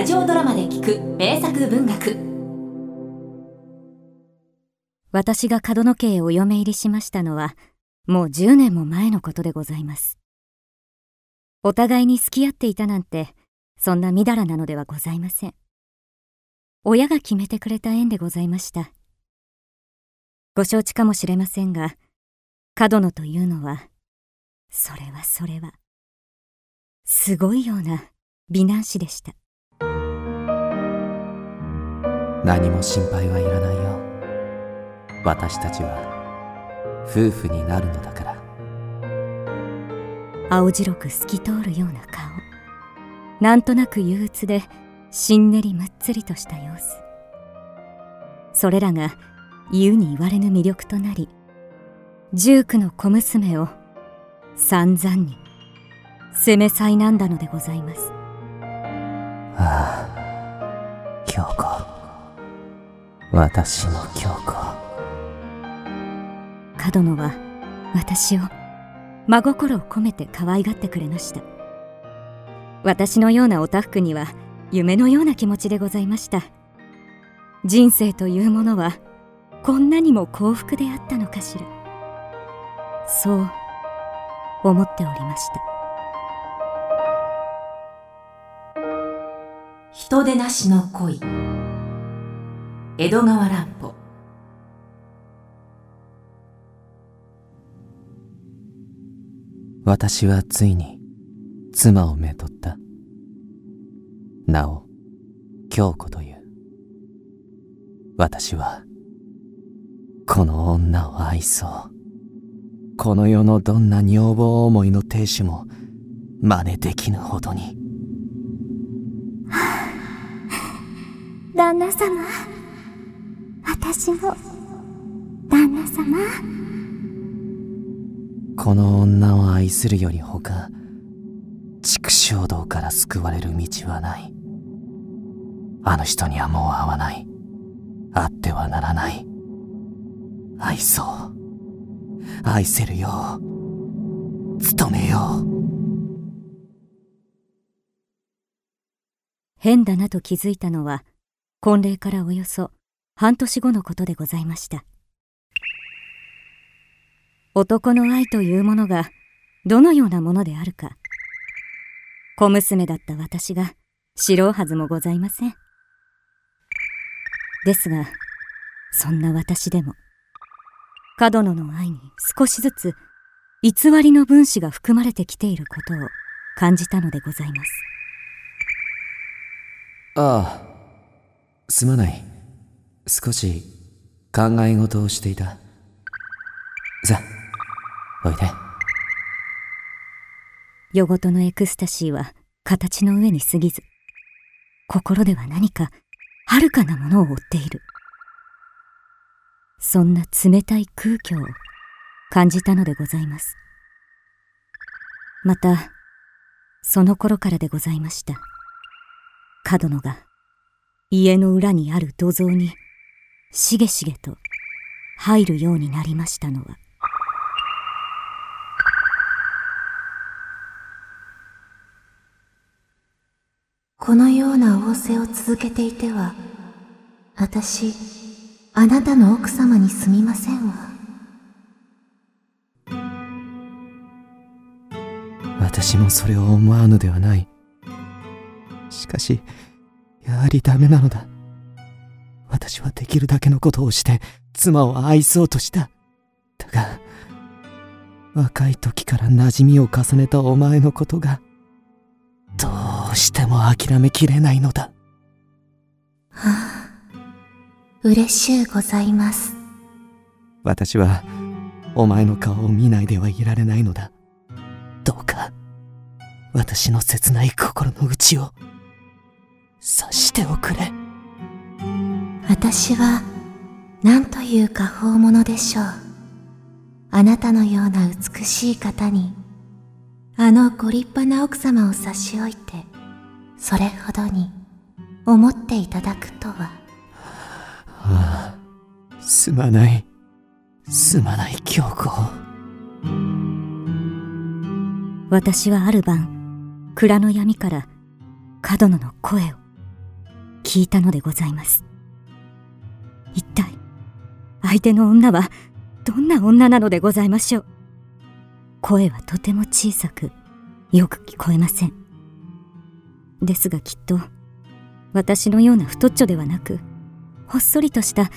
ラジオドラマで聞く名作文学。私が角野家へお嫁入りしましたのはもう10年も前のことでございます。お互いに付き合っていたなんてそんなみだらなのではございません。親が決めてくれた縁でございました。ご承知かもしれませんが角野というのはそれはそれはすごいような美男子でした。何も心配はいらないよ。私たちは夫婦になるのだから。青白く透き通るような顔。なんとなく憂鬱でしんねりむっつりとした様子。それらが言うに言われぬ魅力となり十九の小娘を散々に責め災難だのでございます。ああ京子私の京子角野は私を真心を込めて可愛がってくれました。私のようなおたふくには夢のような気持ちでございました。人生というものはこんなにも幸福であったのかしら。そう思っておりました。人でなしの恋江戸川乱歩。私はついに妻をめとった。なお京子という。私はこの女を愛そう。この世のどんな女房思いの亭主も真似できぬほどに。旦那様私の旦那様？この女を愛するより他畜生道から救われる道はない。あの人にはもう会わない。会ってはならない。愛そう。愛せるよう。努めよう。変だなと気づいたのは婚礼からおよそ半年後のことでございました。男の愛というものがどのようなものであるか。小娘だった私が知ろうはずもございません。ですがそんな私でも角野の愛に少しずつ偽りの分子が含まれてきていることを感じたのでございます。ああすまない。少し考え事をしていた。さおいで。夜ごとのエクスタシーは形の上に過ぎず心では何か遥かなものを追っている。そんな冷たい空虚を感じたのでございます。またその頃からでございました。角野が家の裏にある土蔵にしげしげと入るようになりましたのは。このような仰せを続けていては私あなたの奥様にすみませんわ。私もそれを思わぬではない。しかしやはりダメなのだ私はできるだけのことをして妻を愛そうとした。だが若い時から馴染みを重ねたお前のことがどうしても諦めきれないのだ。はあ嬉しゅうございます。私はお前の顔を見ないではいられないのだ。どうか私の切ない心の内を察しておくれ私は何というか宝物でしょう。あなたのような美しい方にあのご立派な奥様を差し置いてそれほどに思っていただくとは。ああすまない。すまない京子私はある晩蔵の闇から角野の声を聞いたのでございます一体相手の女はどんな女なのでございましょう？声はとても小さくよく聞こえません。ですがきっと私のような太っちょではなくほっそりとした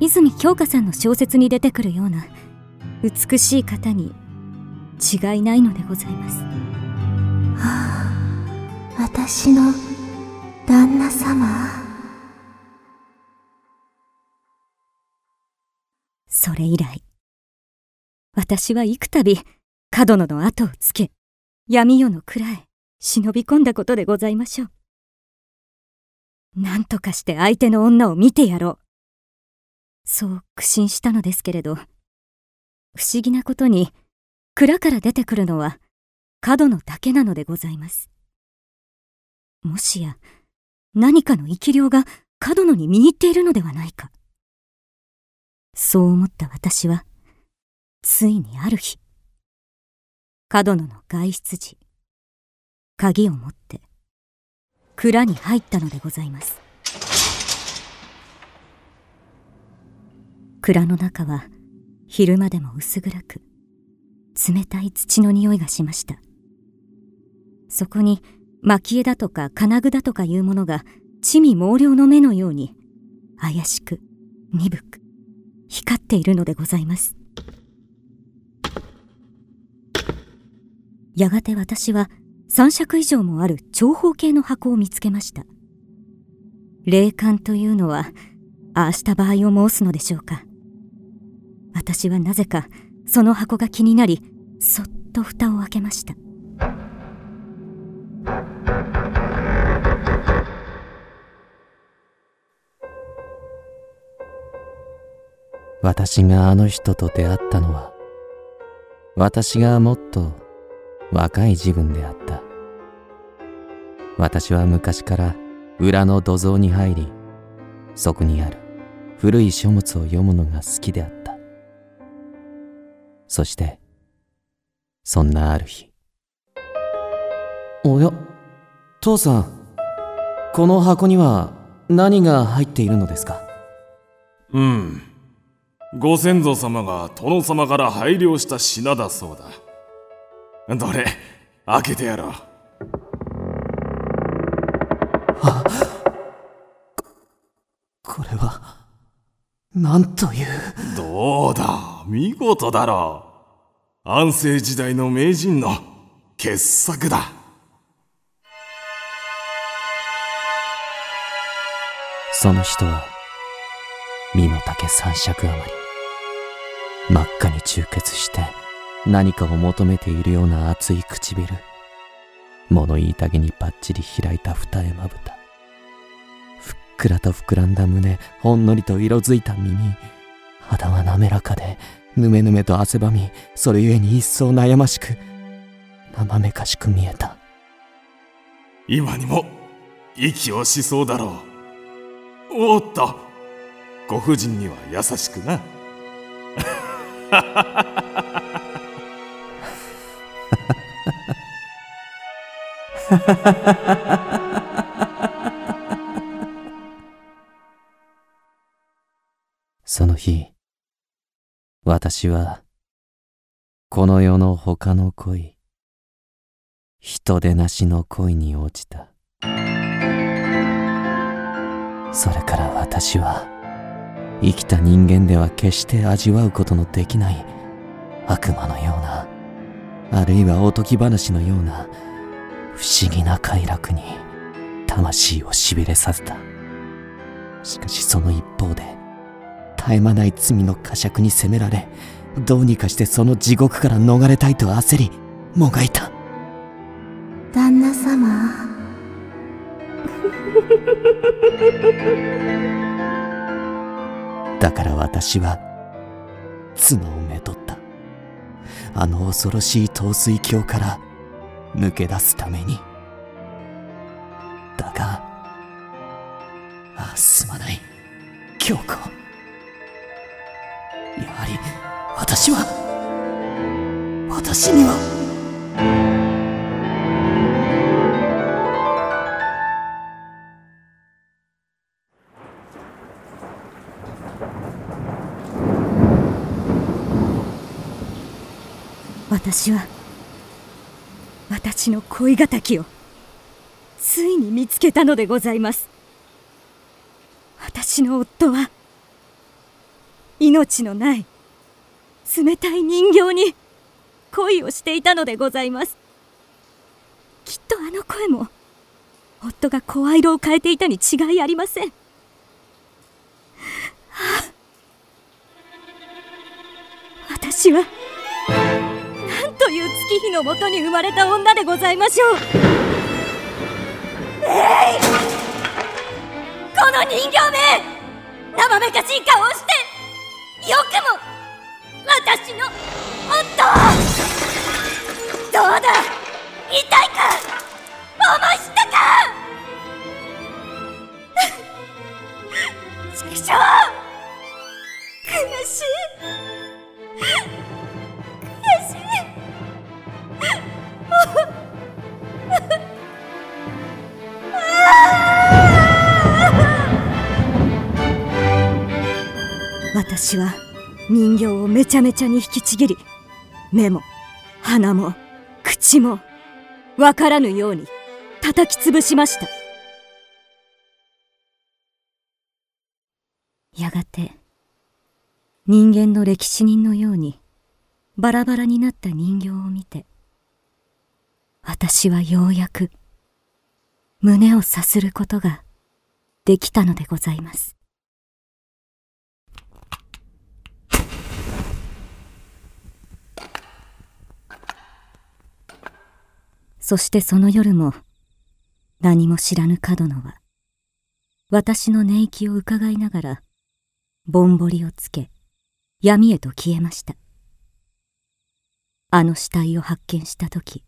泉京香さんの小説に出てくるような美しい方に違いないのでございます。はあ私の旦那様。それ以来。私は幾度角野の後をつけ闇夜の蔵へ忍び込んだことでございましょう。何とかして相手の女を見てやろう。そう苦心したのですけれど不思議なことに蔵から出てくるのは角野だけなのでございます。もしや何かの生き量が角野に見入っているのではないか。そう思った私はついにある日角野の外出時鍵を持って蔵に入ったのでございます。蔵の中は昼間でも薄暗く冷たい土の匂いがしました。そこに蒔絵だとか金具だとかいうものが地味猛量の目のように怪しく鈍く光っているのでございます。やがて私は3尺以上もある長方形の箱を見つけました。霊感というのはああした場合を申すのでしょうか。私はなぜかその箱が気になりそっと蓋を開けました。私があの人と出会ったのは私がもっと若い自分であった。私は昔から裏の土蔵に入りそこにある古い書物を読むのが好きであった。そしてそんなある日おや父さんこの箱には何が入っているのですか？うんご先祖様が殿様から拝領した品だそうだ。どれ開けてやろう。これはなんという？どうだ見事だろう。安政時代の名人の傑作だ。その人は身の丈三尺余り。真っ赤に充血して何かを求めているような熱い唇。物言いたげにばっちり開いた二重まぶた。ふっくらと膨らんだ胸ほんのりと色づいた耳。肌は滑らかでぬめぬめと汗ばみそれゆえに一層悩ましく生めかしく見えた。今にも息をしそうだろう。おっと！ご婦人には優しくな。その日私はこの世の他の恋人でなしの恋に落ちた。それから私は生きた人間では決して味わうことのできない悪魔のようなあるいはおとぎ話のような不思議な快楽に魂をしびれさせた。しかしその一方で絶え間ない罪の呵責に責められどうにかしてその地獄から逃れたいと焦りもがいた。旦那様。だから私は妻をめとった。あの恐ろしい陶水鏡から抜け出すために。だがああすまない。京子やはり私は私には。私は私の恋敵をついに見つけたのでございます。私の夫は命のない冷たい人形に恋をしていたのでございます。きっとあの声も夫が声色を変えていたに違いありません、はあ、私はという月日のもとに生まれた女でございましょう。えい！この人形め！私は人形をめちゃめちゃに引きちぎり目も鼻も口もわからぬように叩き潰しました。やがて人間の歴史人のようにバラバラになった人形を見て私はようやく胸をさすることができたのでございます。そしてその夜も何も知らぬ角野は私の寝息を伺いながらぼんぼりをつけ闇へと消えました。あの死体を発見した時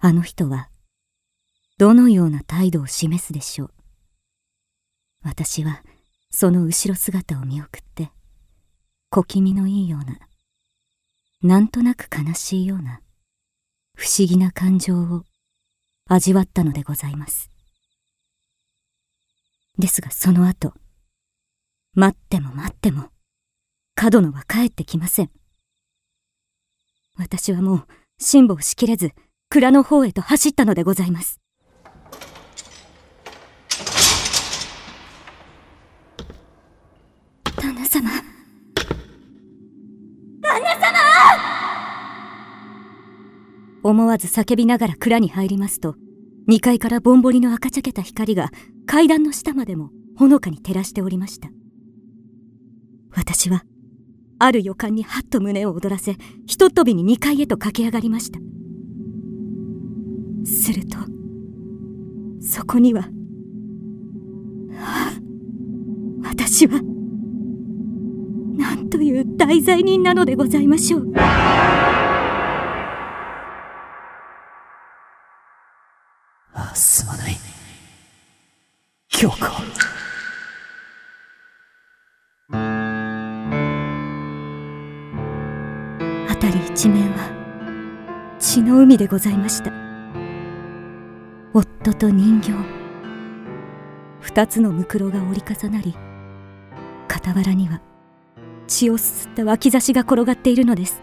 あの人はどのような態度を示すでしょう。私はその後ろ姿を見送って小気味のいいようななんとなく悲しいような不思議な感情を味わったのでございます。ですがその後、待っても待っても、角野は帰ってきません。私はもう辛抱しきれず、蔵の方へと走ったのでございます。旦那様思わず叫びながら蔵に入りますと、2階からぼんぼりの赤茶けた光が階段の下までもほのかに照らしておりました。私は、ある予感にはっと胸を躍らせ、ひとっ飛びに2階へと駆け上がりました。すると、そこには、はあ、私は、なんという大罪人なのでございましょう。ございました。夫と人形。二つのむくろが折り重なり傍らには血をすすった脇差しが転がっているのです。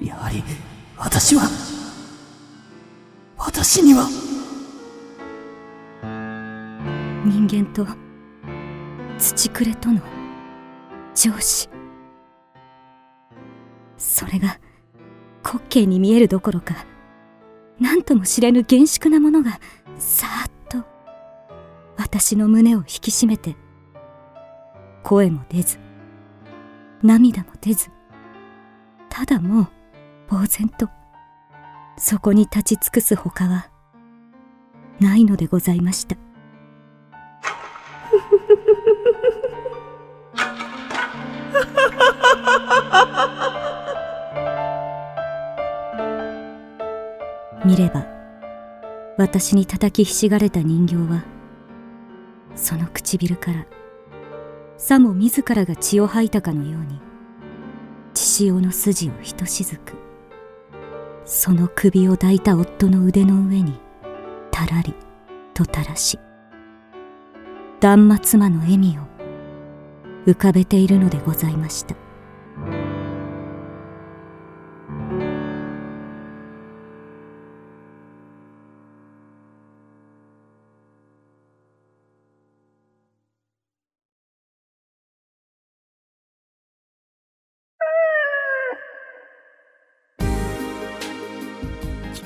やはり私は私には。人間と土くれとの上司。それが滑稽に見えるどころか何とも知れぬ厳粛なものがさーっと私の胸を引き締めて声も出ず涙も出ずただもう呆然とそこに立ち尽くすほかはないのでございました。私に叩きひしがれた人形はその唇からさも自らが血を吐いたかのように血潮の筋をひとしずくその首を抱いた夫の腕の上にたらりと垂らし断末魔の笑みを浮かべているのでございました。